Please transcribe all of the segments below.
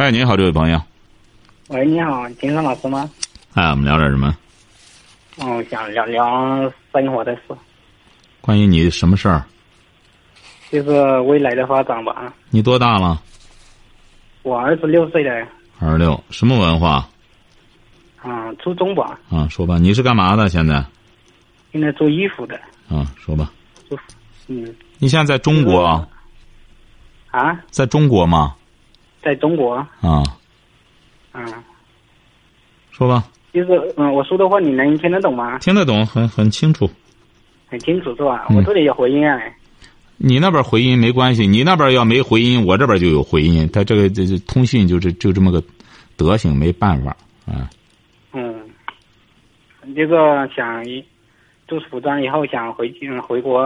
喂，你好，这位朋友。喂，你好，金山老师吗？哎，我们聊点什么？嗯，想聊聊生活的事，关于你什么事儿？就是未来的发展吧。你多大了？我二十六岁了，二十六，什么文化？嗯，初中吧，啊，说吧，你是干嘛的？现在？现在做衣服的，啊，说吧。做，嗯，你现在在中国啊？啊，在中国吗？在中国，啊，嗯，说吧，就是嗯，我说的话你能听得懂吗？听得懂，很很清楚。很清楚是吧？嗯我这里有回音啊，你那边回音没关系，你那边要没回音，我这边就有回音。他这个这这通讯就这就这么个德行，没办法啊。嗯，这个想做服装以后想回嗯回国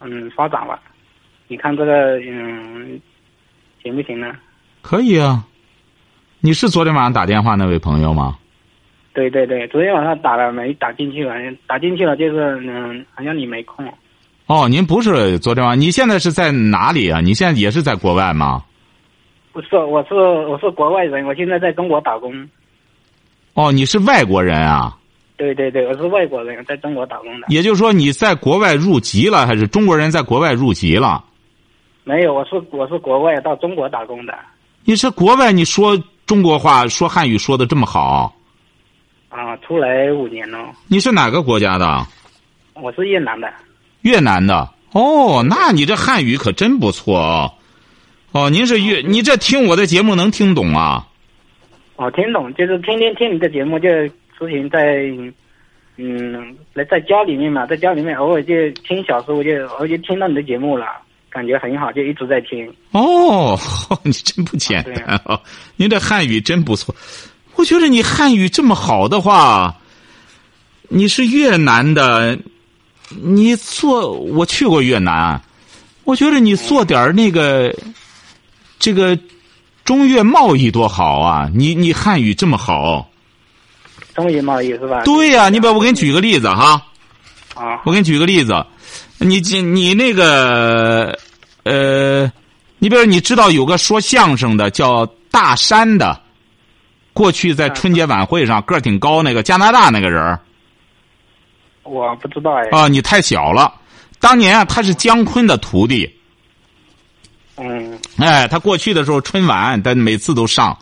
嗯发展吧，你看这个嗯行不行呢？可以啊。你是昨天晚上打电话那位朋友吗？对对对，昨天晚上打了没打进去了，打进去了就是嗯，好像你没空。哦，您不是昨天晚上，你现在是在哪里啊？你现在也是在国外吗？不是，我是我是国外人，我现在在中国打工。哦，你是外国人啊？对对对，我是外国人，在中国打工的。也就是说你在国外入籍了，还是中国人在国外入籍了？没有，我是我是国外到中国打工的。你是国外，你说中国话、说汉语说的这么好，啊，出来五年了，你是哪个国家的？我是越南的。越南的。哦，那你这汉语可真不错哦。哦，您是越，你这听我的节目能听懂啊？我听懂，就是天天听你的节目，就出行在嗯来在家里面嘛，在家里面偶尔就听小时候就偶尔就听到你的节目了，感觉很好，就一直在听。哦，你真不简对单哦！您这汉语真不错。我觉得你汉语这么好的话，你是越南的，你做我去过越南，我觉得你做点那个这个中越贸易多好啊！你你汉语这么好，中越贸易是吧？对呀、你把我给你举个例子哈，啊我给你举个例子，你这你那个呃，你比如你知道有个说相声的叫大山的，过去在春节晚会上个儿挺高那个加拿大那个人儿我不知道哎。啊，你太小了。当年啊，他是姜昆的徒弟，嗯哎，他过去的时候春晚，他每次都上。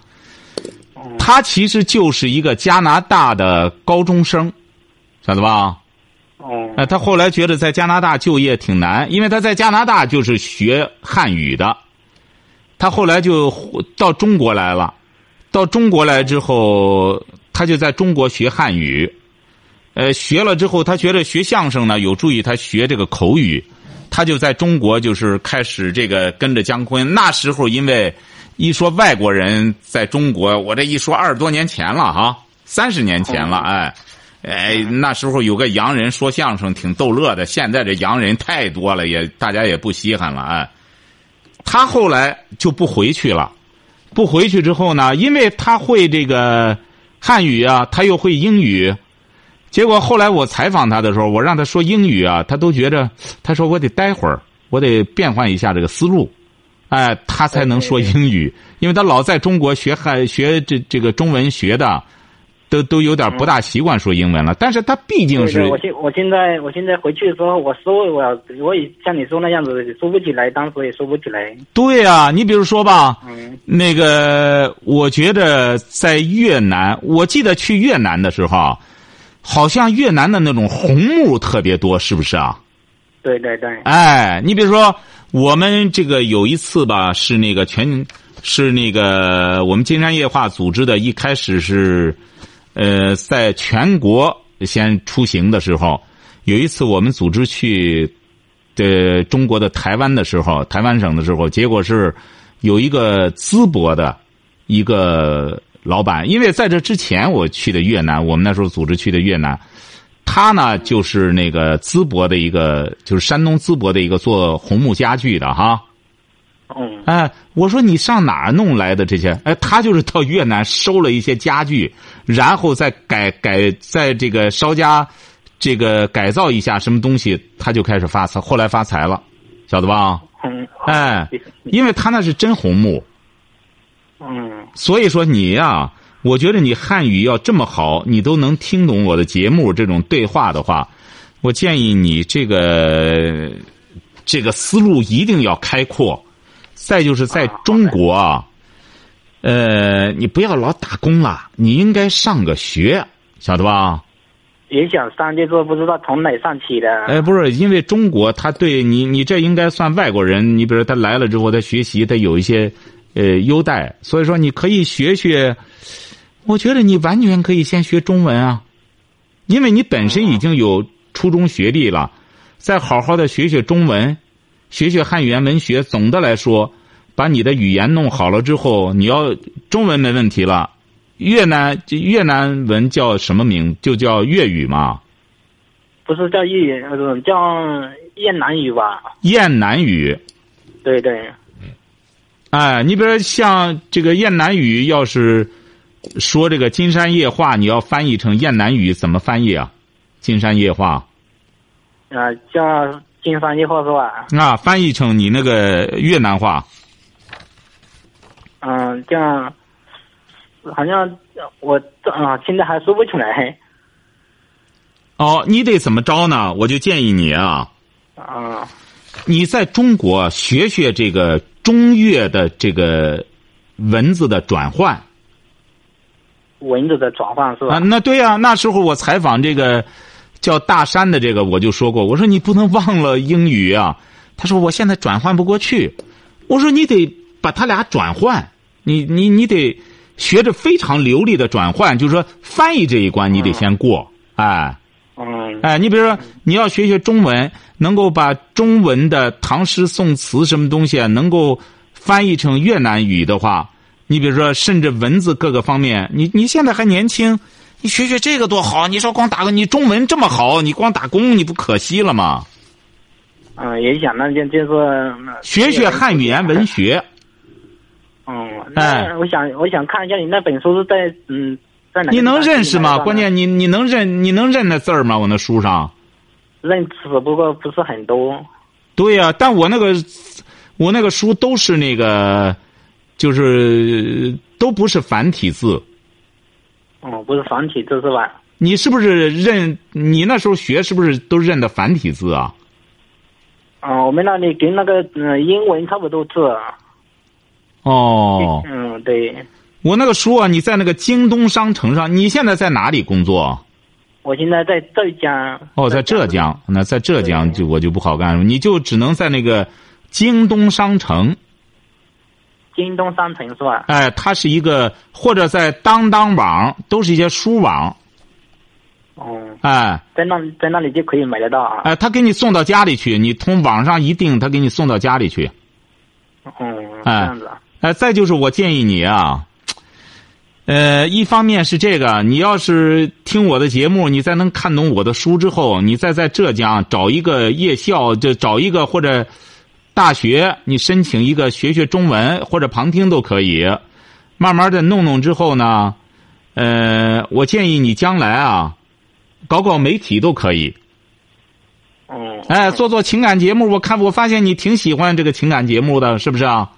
嗯他其实就是一个加拿大的高中生，晓得吧？哦哎，他后来觉得在加拿大就业挺难，因为他在加拿大就是学汉语的，他后来就到中国来了。到中国来之后，他就在中国学汉语，呃，学了之后，他觉得学相声呢有助于他学这个口语，他就在中国就是开始这个跟着姜昆。那时候因为一说外国人在中国，我这一说二十多年前了哈，三十年前了，哎。哎，那时候有个洋人说相声挺逗乐的，现在这洋人太多了，也大家也不稀罕了哎。他后来就不回去了，不回去之后呢，因为他会这个汉语啊，他又会英语，结果后来我采访他的时候，我让他说英语啊，他都觉着，他说我得待会儿，我得变换一下这个思路，哎，他才能说英语，因为他老在中国学汉学这这个中文学的。都都有点不大习惯说英文了，但是他毕竟是我现我现在我现在回去的时候，我说我要我也像你说那样子说不起来，当时也说不起来。对啊、你比如说吧，嗯那个我觉得在越南，我记得去越南的时候啊，好像越南的那种红木特别多，是不是啊？对对对，哎，你比如说我们这个有一次吧，是那个全是那个我们金山夜话组织的，一开始是。呃，在全国先出行的时候，有一次我们组织去的中国的台湾的时候，台湾省的时候，结果是有一个淄博的一个老板，因为在这之前我去的越南，我们那时候组织去的越南，他呢就是那个淄博的一个，就是山东淄博的一个做红木家具的哈。嗯哎，我说你上哪儿弄来的这些？哎，他就是到越南收了一些家具，然后再改改，在这个稍加这个改造一下什么东西，他就开始发财，后来发财了，晓得吧？嗯，哎，因为他那是真红木，嗯所以说你呀、我觉得你汉语要这么好，你都能听懂我的节目这种对话的话，我建议你这个这个思路一定要开阔。再就是在中国啊，呃，你不要老打工了，你应该上个学，晓得吧？也想上，就是不知道从哪上起的。哎，不是，因为中国他对你，你这应该算外国人。你比如他来了之后，他学习他有一些呃优待，所以说你可以学学。我觉得你完全可以先学中文啊，因为你本身已经有初中学历了，再好好的学学中文，学学汉语言文学。总的来说，把你的语言弄好了之后，你要中文没问题了。越南越南文叫什么名？就叫粤语嘛。不是叫粤语，呃叫越南语吧？燕南语，对对，哎，你比如说像这个燕南语，要是说这个金山夜话，你要翻译成燕南语，怎么翻译啊？金山夜话啊，叫金山夜话是吧？啊，翻译成你那个越南话，嗯，这样好像我啊，现在还说不出来。哦，你得怎么着呢？我就建议你啊，啊，你在中国学学这个中越的这个文字的转换文字的转换是吧？啊。那对呀、那时候我采访这个叫大山的这个，我就说过，我说你不能忘了英语啊。他说我现在转换不过去。我说你得把他俩转换，你你你得学着非常流利的转换，就是说翻译这一关你得先过，哎。嗯哎，你比如说，你要学学中文，能够把中文的唐诗宋词什么东西啊，能够翻译成越南语的话，你比如说，甚至文字各个方面，你你现在还年轻，你学学这个多好。你说光打个，你中文这么好，你光打工你不可惜了吗？嗯，也想那就就是学学汉语言文。学，嗯，哎那我想我想看一下你那本书是在嗯在哪你能认识吗？关键你你能认你能认那字儿吗？我那书上。认识，不过不是很多。对呀、但我那个我那个书都是那个，就是都不是繁体字。哦，不是繁体字是吧？你是不是认？你那时候学是不是都认的繁体字啊？嗯，我们那里跟那个嗯英文差不多字。哦，嗯，对，我那个书啊，你在那个京东商城上。你现在在哪里工作？我现在在浙江。哦，在浙江。那在浙江就我就不好干了，你就只能在那个京东商城。京东商城是吧？哎，它是一个或者在当当网，都是一些书网。哦，哎在那在那里就可以买得到啊。哎，他给你送到家里去，你从网上一订，他给你送到家里去。嗯，这哎样子啊。哎，再就是我建议你啊，呃，一方面是这个，你要是听我的节目，你再能看懂我的书之后，你再在浙江找一个夜校，就找一个或者大学，你申请一个学学中文或者旁听都可以，慢慢的弄弄之后呢，呃，我建议你将来啊，搞搞媒体都可以，嗯。哎，做做情感节目，我看我发现你挺喜欢这个情感节目的，是不是啊？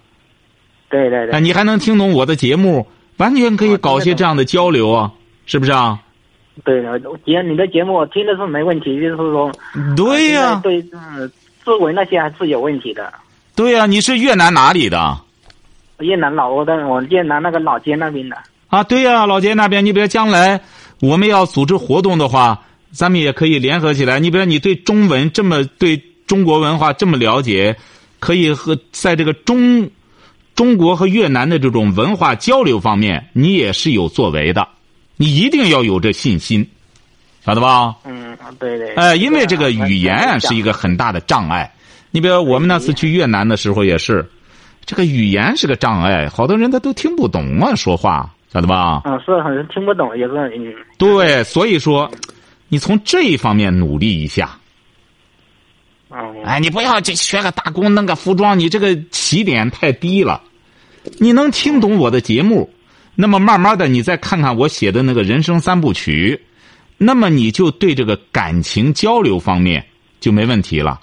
哎，对对对。你还能听懂我的节目，完全可以搞些这样的交流啊，是不是啊？对的，节你的节目我听的是没问题，就是说。对呀、啊对，嗯，字文那些还是有问题的。对呀、你是越南哪里的？越南老挝的，我越南那个老街那边的。啊，对呀、老街那边，你比如将来我们要组织活动的话，咱们也可以联合起来。你比如你对中文这么对中国文化这么了解，可以和在这个中中国和越南的这种文化交流方面，你也是有作为的。你一定要有这信心，晓得吧？嗯，对对。哎，因为这个语言啊是一个很大的障碍。你比如我们那次去越南的时候也是，这个语言是个障碍，好多人他都听不懂啊，说话晓得吧？嗯，是很多听不懂，有时候嗯，对，所以说，你从这一方面努力一下。嗯，哎，你不要这学个打工弄个服装，你这个起点太低了。你能听懂我的节目，那么慢慢的你再看看我写的那个人生三部曲，那么你就对这个感情交流方面就没问题了，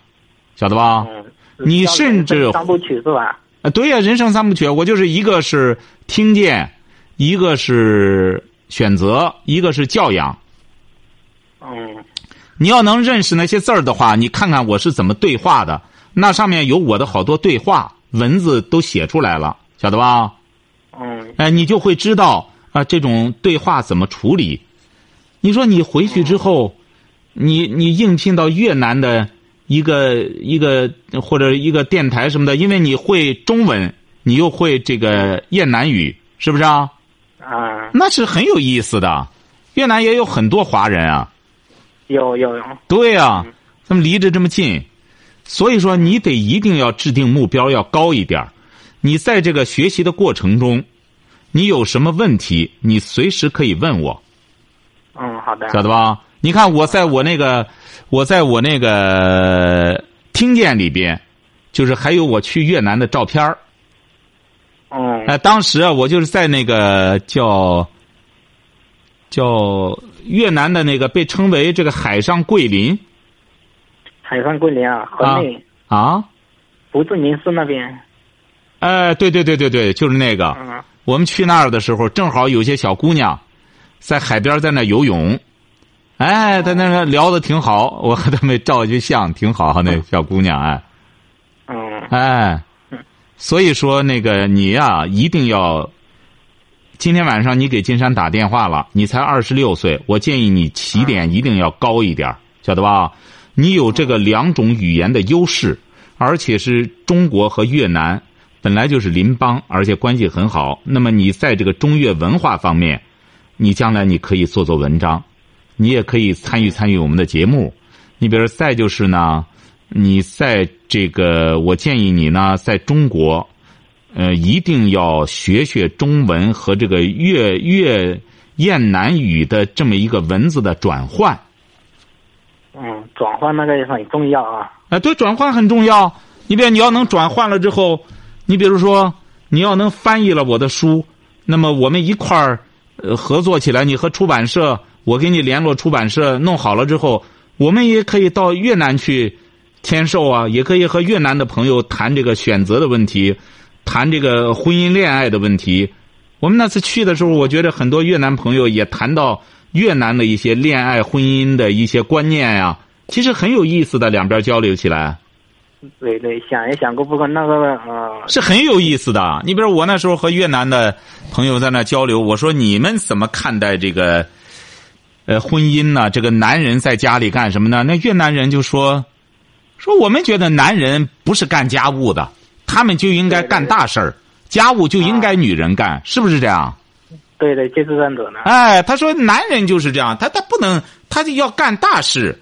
晓得吧？嗯，你甚至三部曲是吧？啊，对呀、人生三部曲，我就是一个是听见，一个是选择，一个是教养。嗯你要能认识那些字儿的话，你看看我是怎么对话的，那上面有我的好多对话文字都写出来了，晓得吧？嗯哎，你就会知道啊，这种对话怎么处理。你说你回去之后，你你应聘到越南的一个一个或者一个电台什么的，因为你会中文，你又会这个越南语，是不是啊？啊，那是很有意思的。越南也有很多华人啊。有有有，对呀、咱们离着这么近，所以说你得一定要制定目标要高一点你在这个学习的过程中，你有什么问题，你随时可以问我，嗯，好的，晓得吧？你看我在我那个，我在我那个听见里边，就是还有我去越南的照片儿。嗯。哎，当时啊，我就是在那个叫叫越南的那个被称为这个海上桂林。海上桂林啊，河内。啊。不是宁市那边，哎，对对对对对，就是那个。嗯。我们去那儿的时候，正好有些小姑娘在海边在那游泳，哎，在那个聊的挺好，我和他们照一相，挺好。那小姑娘，哎。嗯。哎，所以说那个你呀、一定要。今天晚上你给金山打电话了，你才二十六岁，我建议你起点一定要高一点，晓得吧？你有这个两种语言的优势，而且是中国和越南本来就是邻邦，而且关系很好。那么你在这个中越文化方面，你将来你可以做做文章，你也可以参与参与我们的节目。你比如再就是呢，你在这个，我建议你呢，在中国，呃，一定要学学中文和这个越越燕南语的这么一个文字的转换。嗯，转换那个也很重要啊。啊，对，转换很重要。你比如你要能转换了之后，你比如说你要能翻译了我的书，那么我们一块儿呃合作起来，你和出版社，我给你联络出版社，弄好了之后，我们也可以到越南去签售啊，也可以和越南的朋友谈这个选择的问题，谈这个婚姻恋爱的问题。我们那次去的时候，我觉得很多越南朋友也谈到越南的一些恋爱、婚姻的一些观念呀、其实很有意思的，两边交流起来对对，想也想过，不过那个呃，是很有意思的。你比如我那时候和越南的朋友在那交流，我说你们怎么看待这个呃婚姻呢？这个男人在家里干什么呢？那越南人就说说我们觉得男人不是干家务的，他们就应该干大事儿，家务就应该女人干，是不是这样？对对，就是这样子的。哎，他说男人就是这样，他他不能，他就要干大事。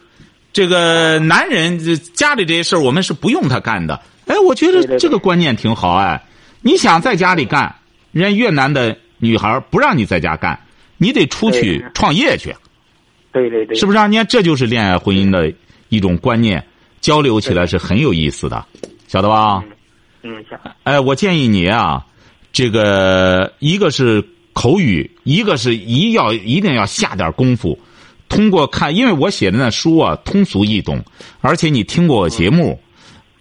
这个男人家里这些事儿，我们是不用他干的。哎，我觉得这个观念挺好。哎，你想在家里干，人家越南的女孩不让你在家干，你得出去创业去，对对对，是不是啊？你看，这就是恋爱婚姻的一种观念，交流起来是很有意思的，晓得吧？嗯，想哎，我建议你啊，这个一个是口语，一个是一要一定要下点功夫。通过看，因为我写的那书啊通俗易懂，而且你听过我节目，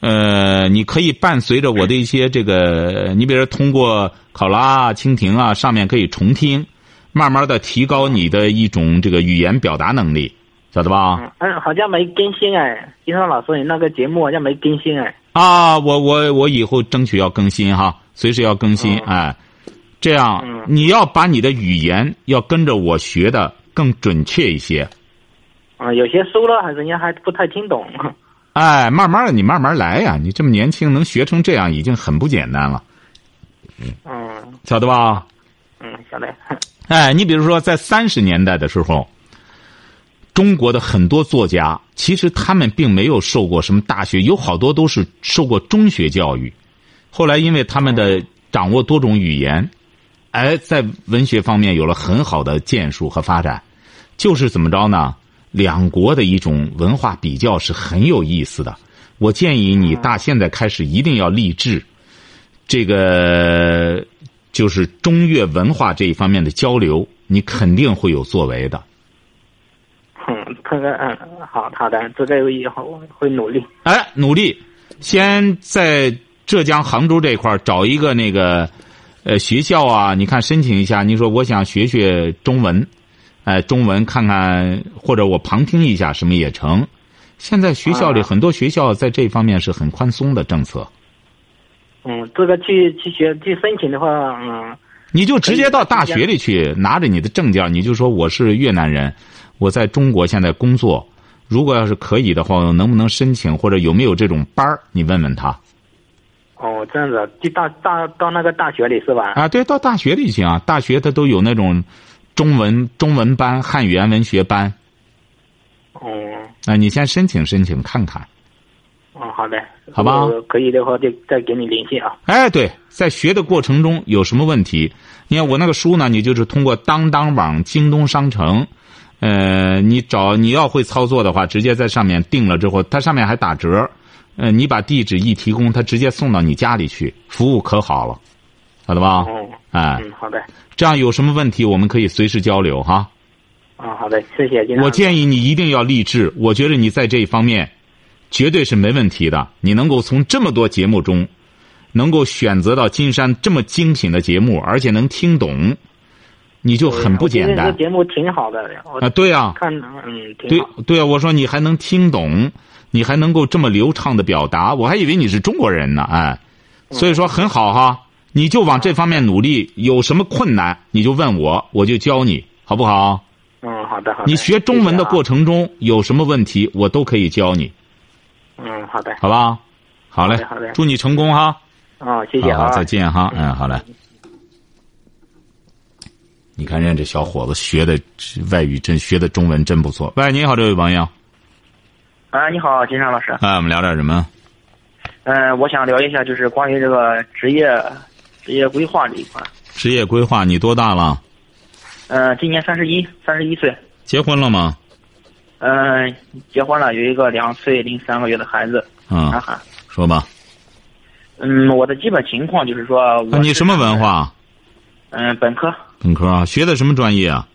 呃，你可以伴随着我的一些这个，你比如说通过考拉啊、蜻蜓啊上面可以重听，慢慢的提高你的一种这个语言表达能力，晓得吧？嗯，哎，好像没更新哎，金山老师，你那个节目好像没更新哎。啊，我我我以后争取要更新哈，随时要更新，嗯哎，这样、嗯你要把你的语言要跟着我学的更准确一些，啊，有些书了，还人家还不太听懂。哎，慢慢的你慢慢来呀，你这么年轻能学成这样已经很不简单了，嗯晓得吧？嗯，晓得。哎，你比如说在三十年代的时候，中国的很多作家其实他们并没有受过什么大学，有好多都是受过中学教育。后来因为他们的掌握多种语言，哎，在文学方面有了很好的建树和发展。就是怎么着呢？两国的一种文化比较是很有意思的。我建议你大现在开始一定要立志，这个就是中越文化这一方面的交流，你肯定会有作为的。嗯，这个嗯，好好的，做这个以后会努力。哎，努力，先在浙江杭州这块儿找一个那个呃学校啊，你看申请一下。你说我想学学中文，哎，中文看看或者我旁听一下什么也成。现在学校里很多学校在这方面是很宽松的政策。嗯，这个去去学去申请的话，嗯，你就直接到大学里去，拿着你的证件，你就说我是越南人，我在中国现在工作。如果要是可以的话，能不能申请或者有没有这种班儿？你问问他。哦，这样子，就到大到那个大学里是吧？啊，对，到大学里行啊，大学它都有那种中文中文班、汉语言文学班。哦，那你先申请申请看看。哦，好的，好吧可以的话，就再给你联系啊。哎，对，在学的过程中有什么问题？你看我那个书呢，你就是通过当当网、京东商城，呃，你找你要会操作的话，直接在上面订了之后，它上面还打折，呃，你把地址一提供，它直接送到你家里去，服务可好了，晓得吧？哦，哎，嗯，好的，这样有什么问题我们可以随时交流哈。啊，好的，谢谢金。我建议你一定要励志，我觉得你在这一方面绝对是没问题的。你能够从这么多节目中，能够选择到金山这么精品的节目，而且能听懂，你就很不简单节目挺好的，我啊！对呀、看嗯对。对啊，我说你还能听懂，你还能够这么流畅的表达，我还以为你是中国人呢，哎，所以说很好哈，你就往这方面努力，有什么困难你就问我，我就教你，好不好？嗯，好的好的。你学中文的过程。中有什么问题，我都可以教你，嗯，好的。好吧？好嘞好嘞，祝你成功哈！哦，谢谢啊。再见哈，嗯，好嘞。你看人家这小伙子学的外语真学的中文真不错。喂，你好，这位朋友，啊，你好，金山老师。哎，我们聊点什么？嗯、我想聊一下，就是关于这个职业职业规划这一块。职业规划，你多大了？嗯、今年三十一，三十一岁。结婚了吗？嗯、结婚了，有一个两岁零三个月的孩子，嗯男，孩。说吧。嗯，我的基本情况就是说，我啊，你什么文？化？嗯、本科。本科啊？学的什么专业啊？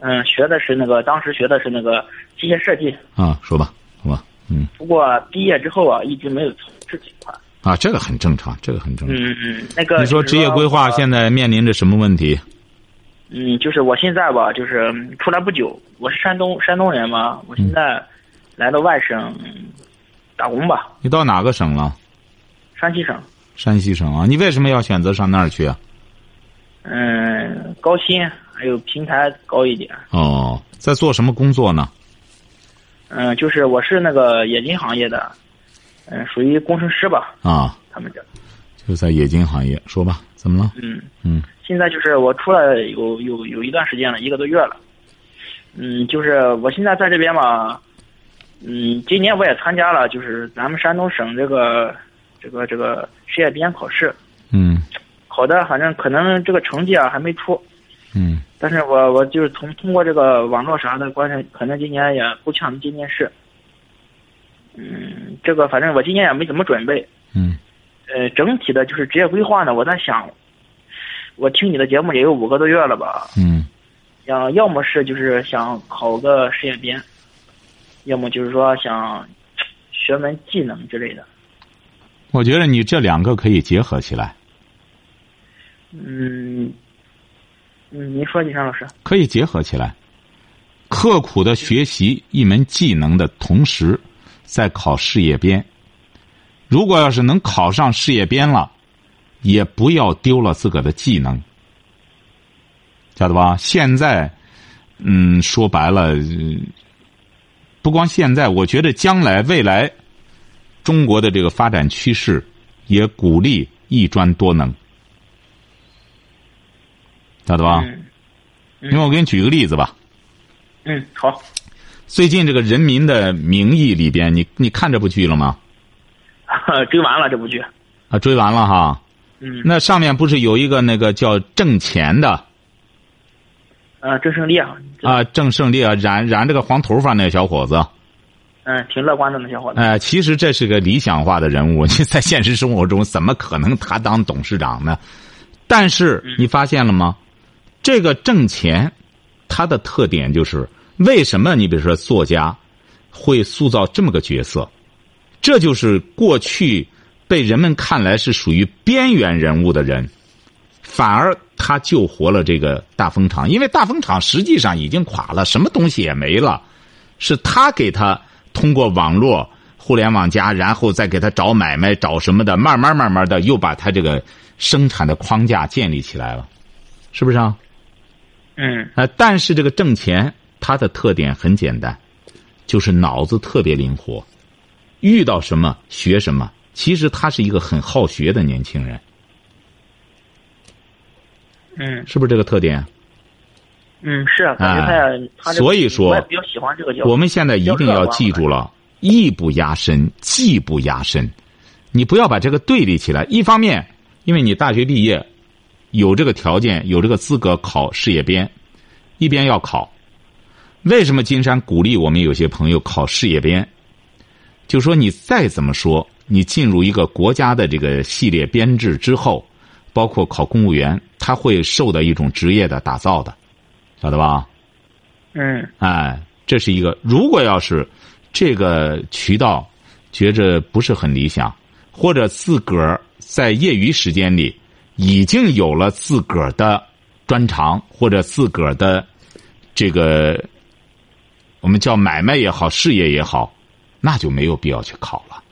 嗯、学的是那个，当时学的是那个机械设计，啊，说吧，好吧，嗯，不过毕业之后啊，一直没有从事这一块。啊，这个很正常，这个很正常。嗯嗯，那个你说职业规划现在面临着什么问题？嗯，就是我现在吧，就是嗯出来不久，我是山东山东人嘛，我现在来到外省嗯打工吧，你到哪个省了？山西省。山西省啊？你为什么要选择上那儿去啊？嗯，高薪还有平台高一点。哦，在做什么工作呢？嗯，就是我是那个冶金行业的，嗯，属于工程师吧，啊，他们这。就在冶金行业。说吧，怎么了？嗯，嗯现在就是我出来有有有一段时间了，一个多月了。嗯，就是我现在在这边嘛，嗯，今年我也参加了，就是咱们山东省这个这个这个事业编考试，嗯考的反正可能这个成绩啊还没出，嗯但是我我就是从通过这个网络啥的，关键可能今年也不像今年试。嗯，这个反正我今年也没怎么准备。嗯呃，整体的就是职业规划呢，我在想，我听你的节目也有五个多月了吧，嗯想要么是就是想考个事业编，要么就是说想学门技能之类的。我觉得你这两个可以结合起来，嗯，嗯，你说，金山老师。可以结合起来，刻苦的学习一门技能的同时，在考事业编。如果要是能考上事业编了，也不要丢了自个的技能，晓得吧？现在，嗯，说白了，不光现在，我觉得将来未来，中国的这个发展趋势也鼓励一专多能，晓得吧？嗯因为我给你举个例子吧，嗯，好。最近这个《人民的名义》里边，你你看这部剧了吗？追完了这部剧。啊，追完了哈。嗯，那上面不是有一个那个叫挣钱的啊，郑胜利啊，啊，郑胜利啊，染染这个黄头发那个小伙子，嗯，挺乐观的那小伙子。哎，其实这是个理想化的人物，你在现实生活中怎么可能他当董事长呢？但是你发现了吗？这个挣钱，它的特点就是为什么？你比如说作家会塑造这么个角色，这就是过去被人们看来是属于边缘人物的人，反而他救活了这个大风厂，因为大风厂实际上已经垮了，什么东西也没了，是他给他通过网络、互联网加，然后再给他找买卖、找什么的，慢慢慢慢的又把他这个生产的框架建立起来了，是不是啊？嗯啊，但是这个挣钱，它的特点很简单，就是脑子特别灵活，遇到什么学什么。其实他是一个很好学的年轻人，嗯是不是这个特点？嗯，是啊，感觉他他这个所以说我也比较喜欢这个角色。我们现在一定要记住了，艺不压身，技不压身。你不要把这个对立起来。一方面，因为你大学毕业，有这个条件，有这个资格考事业编，一边要考。为什么金山鼓励我们有些朋友考事业编？就说你再怎么说，你进入一个国家的这个系列编制之后，包括考公务员，他会受到一种职业的打造的，晓得吧？嗯哎，这是一个。如果要是这个渠道觉着不是很理想，或者自个儿在业余时间里已经有了自个儿的专长，或者自个儿的这个我们叫买卖也好，事业也好，那就没有必要去考了，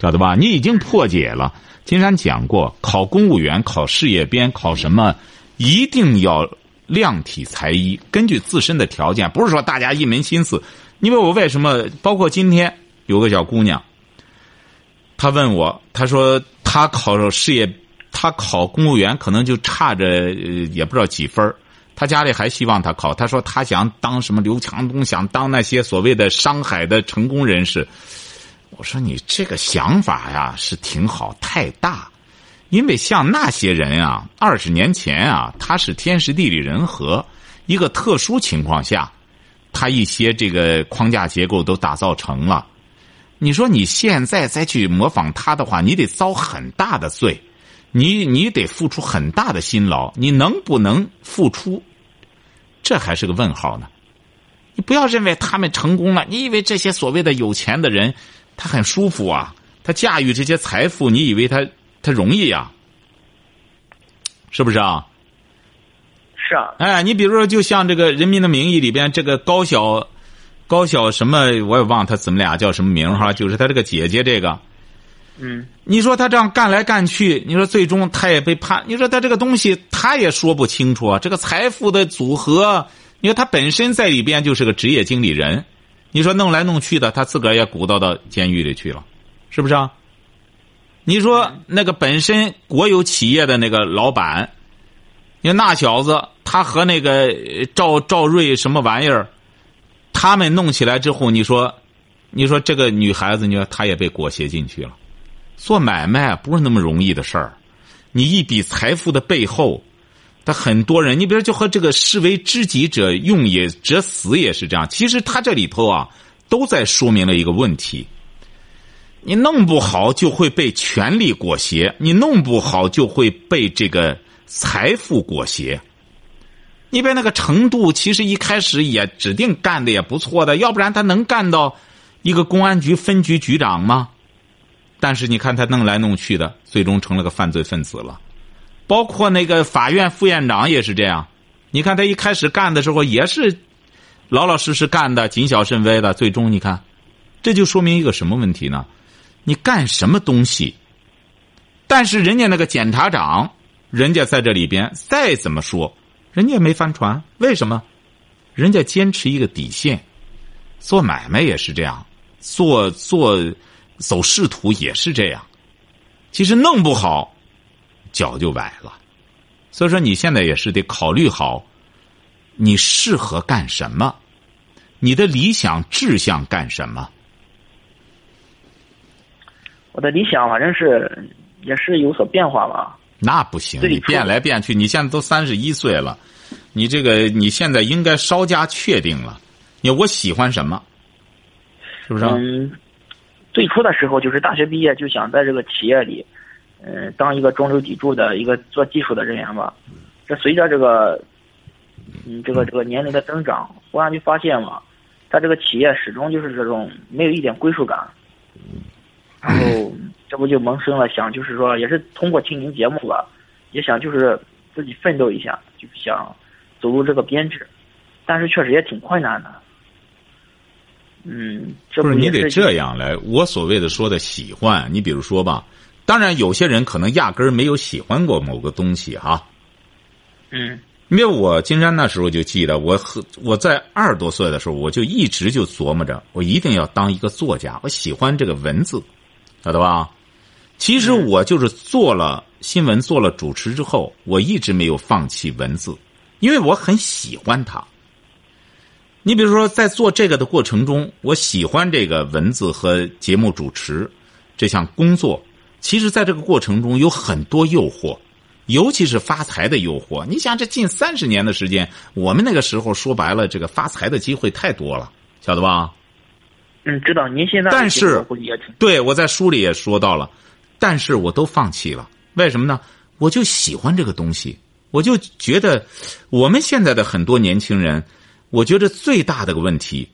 晓得吧？你已经破解了。金山讲过，考公务员、考事业编、考什么，一定要量体裁衣，根据自身的条件，不是说大家一门心思。因为我为什么？包括今天有个小姑娘，他问我，他说他考事业，他考公务员可能就差着呃也不知道几分儿她家里还希望他考，他说他想当什么刘强东，想当那些所谓的商海的成功人士。我说你这个想法呀是挺好，太大，因为像那些人啊，二十年前啊，他是天时地利人和，一个特殊情况下，他一些这个框架结构都打造成了。你说你现在再去模仿他的话，你得遭很大的罪，你你得付出很大的辛劳，你能不能付出？这还是个问号呢。你不要认为他们成功了，你以为这些所谓的有钱的人？他很舒服啊，他驾驭这些财富，你以为他他容易呀？是不是啊？是啊，哎，你比如说，就像这个《人民的名义》里边这个高晓，高晓什么我也忘他怎么俩叫什么名哈，就是他这个姐姐这个。嗯，你说他这样干来干去，你说最终他也被判，你说他这个东西他也说不清楚啊。这个财富的组合，你说他本身在里边就是个职业经理人。你说弄来弄去的，他自个儿也鼓捣到监狱里去了，是不是啊？你说那个本身国有企业的那个老板，你说那小子，他和那个赵赵瑞什么玩意儿，他们弄起来之后，你说，你说这个女孩子，你说她也被裹挟进去了。做买卖不是那么容易的事儿，你一笔财富的背后。他很多人，你比如就和这个视为知己者用也，者死也是这样。其实他这里头啊，都在说明了一个问题：你弄不好就会被权力裹挟，你弄不好就会被这个财富裹挟。你别那个程度，其实一开始也指定干的也不错的，要不然他能干到一个公安局分局局长吗？但是你看他弄来弄去的，最终成了个犯罪分子了。包括那个法院副院长也是这样，你看他一开始干的时候也是老老实实干的，谨小慎微的，最终你看，这就说明一个什么问题呢？你干什么东西？但是人家那个检察长，人家在这里边再怎么说，人家没翻船，为什么？人家坚持一个底线，做买卖也是这样，做做走仕途也是这样，其实弄不好。脚就崴了，所以说你现在也是得考虑好，你适合干什么，你的理想志向干什么。我的理想反正是也是有所变化吧。那不行，你变来变去，你现在都三十一岁了，你这个你现在应该稍加确定了。你我喜欢什么？是不是啊？嗯，最初的时候就是大学毕业就想在这个企业里，嗯、当一个中流砥柱的一个做技术的人员吧。这随着这个，嗯，这个这个年龄的增长，忽然就发现嘛，在这个企业始终就是这种没有一点归属感。然后这不就萌生了想，就是说也是通过听您节目吧，也想就是自己奋斗一下，就是想走入这个编制，但是确实也挺困难的。嗯，这不是你得这样来。我所谓的说的喜欢，你比如说吧，当然有些人可能压根儿没有喜欢过某个东西哈。嗯因为我金山那时候就记得，我和我在二十多岁的时候，我就一直就琢磨着，我一定要当一个作家。我喜欢这个文字，晓得吧？其实我就是做了新闻、做了主持之后，我一直没有放弃文字，因为我很喜欢它。你比如说，在做这个的过程中，我喜欢这个文字和节目主持这项工作。其实，在这个过程中有很多诱惑，尤其是发财的诱惑。你想，这近三十年的时间，我们那个时候说白了，这个发财的机会太多了，晓得吧？嗯，知道您现在但是对，我在书里也说到了，但是我都放弃了。为什么呢？我就喜欢这个东西，我就觉得我们现在的很多年轻人，我觉得最大的个问题，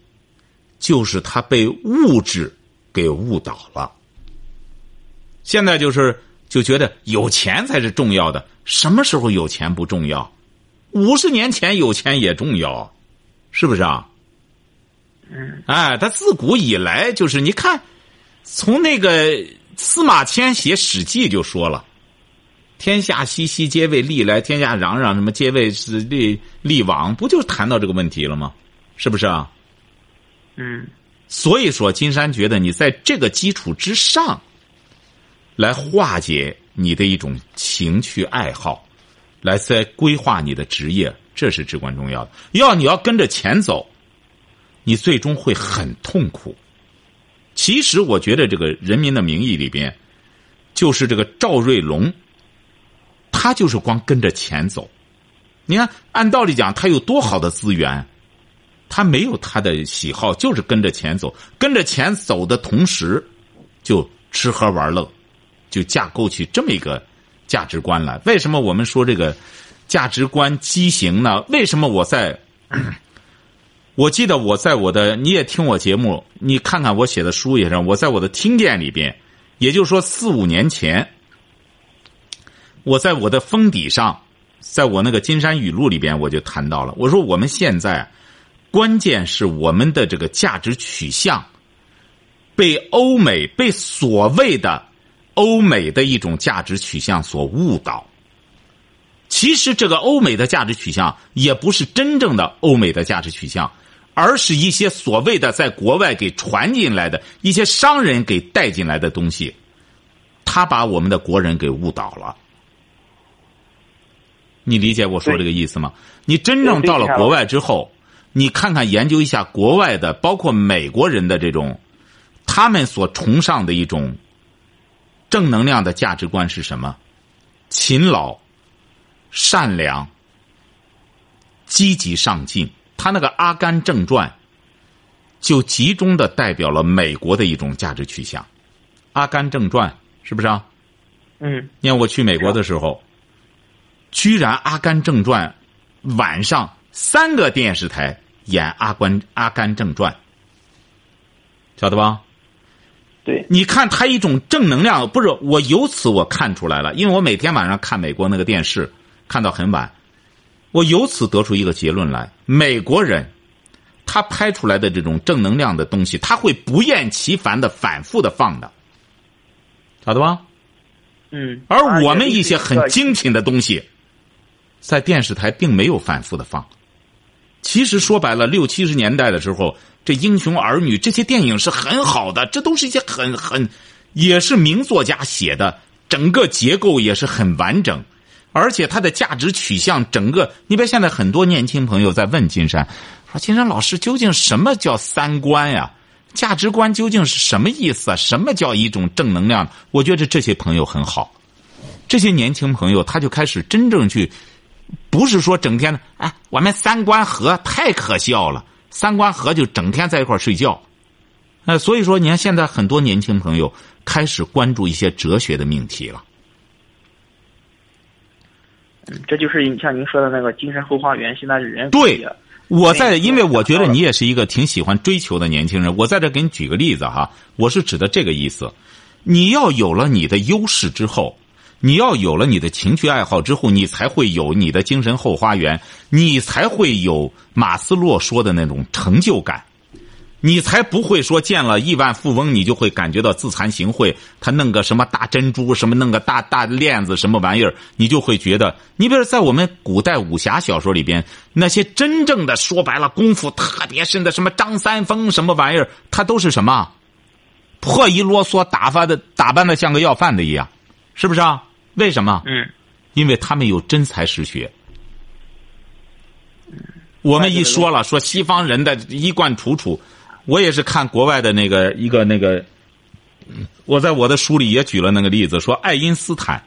就是他被物质给误导了。现在就是就觉得有钱才是重要的，什么时候有钱不重要？五十年前有钱也重要，是不是啊？嗯哎，他自古以来就是你看，从那个司马迁写《史记》就说了：“天下熙熙，皆为利来；天下攘攘，什么皆为是利利往。”不就谈到这个问题了吗？是不是啊？嗯所以说，金山觉得你在这个基础之上，来化解你的一种情趣爱好，来在规划你的职业，这是至关重要的。要你要跟着钱走，你最终会很痛苦。其实，我觉得这个《人民的名义》里边，就是这个赵瑞龙，他就是光跟着钱走。你看，按道理讲，他有多好的资源。他没有他的喜好，就是跟着钱走，跟着钱走的同时，就吃喝玩乐，就架构起这么一个价值观来。为什么我们说这个价值观畸形呢？为什么我在？我记得我在我的，你也听我节目，你看看我写的书也是，我在我的听见里边，也就是说四五年前，我在我的封底上，在我那个金山语录里边，我就谈到了，我说我们现在。关键是我们的这个价值取向被欧美、被所谓的欧美的一种价值取向所误导。其实，这个欧美的价值取向也不是真正的欧美的价值取向，而是一些所谓的在国外给传进来的一些商人给带进来的东西，他把我们的国人给误导了。你理解我说这个意思吗？你真正到了国外之后。你看看，研究一下国外的，包括美国人的这种，他们所崇尚的一种正能量的价值观是什么？勤劳、善良、积极上进。他那个《阿甘正传》就集中的代表了美国的一种价值取向。《阿甘正传》是不是啊？嗯。你看我去美国的时候，居然《阿甘正传》晚上三个电视台。演《阿关阿甘正传》，晓得吧？对，你看他一种正能量，不是我由此我看出来了，因为我每天晚上看美国那个电视，看到很晚，我由此得出一个结论来：美国人他拍出来的这种正能量的东西，他会不厌其烦的反复的放的，晓得吧？嗯。而我们一些很精品的东西，在电视台并没有反复的放。其实说白了，六七十年代的时候，这《英雄儿女》这些电影是很好的，这都是一些很很，也是名作家写的，整个结构也是很完整，而且它的价值取向，整个你别现在很多年轻朋友在问金山，说金山老师究竟什么叫三观呀？价值观究竟是什么意思啊？什么叫一种正能量？我觉得这些朋友很好，这些年轻朋友他就开始真正去，不是说整天的哎，我们三观合太可笑了，三观合就整天在一块睡觉，呃，所以说你看现在很多年轻朋友开始关注一些哲学的命题了。嗯，这就是你像您说的那个精神后花园，现在人对，我在，因为我觉得你也是一个挺喜欢追求的年轻人。我在这给你举个例子哈，我是指的这个意思。你要有了你的优势之后，你要有了你的情趣爱好之后，你才会有你的精神后花园，你才会有马斯洛说的那种成就感。你才不会说见了亿万富翁，你就会感觉到自惭形秽。他弄个什么大珍珠，什么弄个大大链子，什么玩意儿，你就会觉得。你比如在我们古代武侠小说里边，那些真正的说白了功夫特别深的，什么张三丰什么玩意儿，他都是什么破衣啰嗦，打发的打扮的像个要饭的一样，是不是啊？为什么？嗯，因为他们有真才实学。我们一说了，说西方人的衣冠楚楚，我也是看国外的那个一个那个，我在我的书里也举了那个例子，说爱因斯坦